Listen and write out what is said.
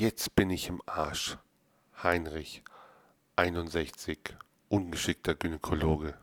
Jetzt bin ich im Arsch. Heinrich, 61, ungeschickter Gynäkologe.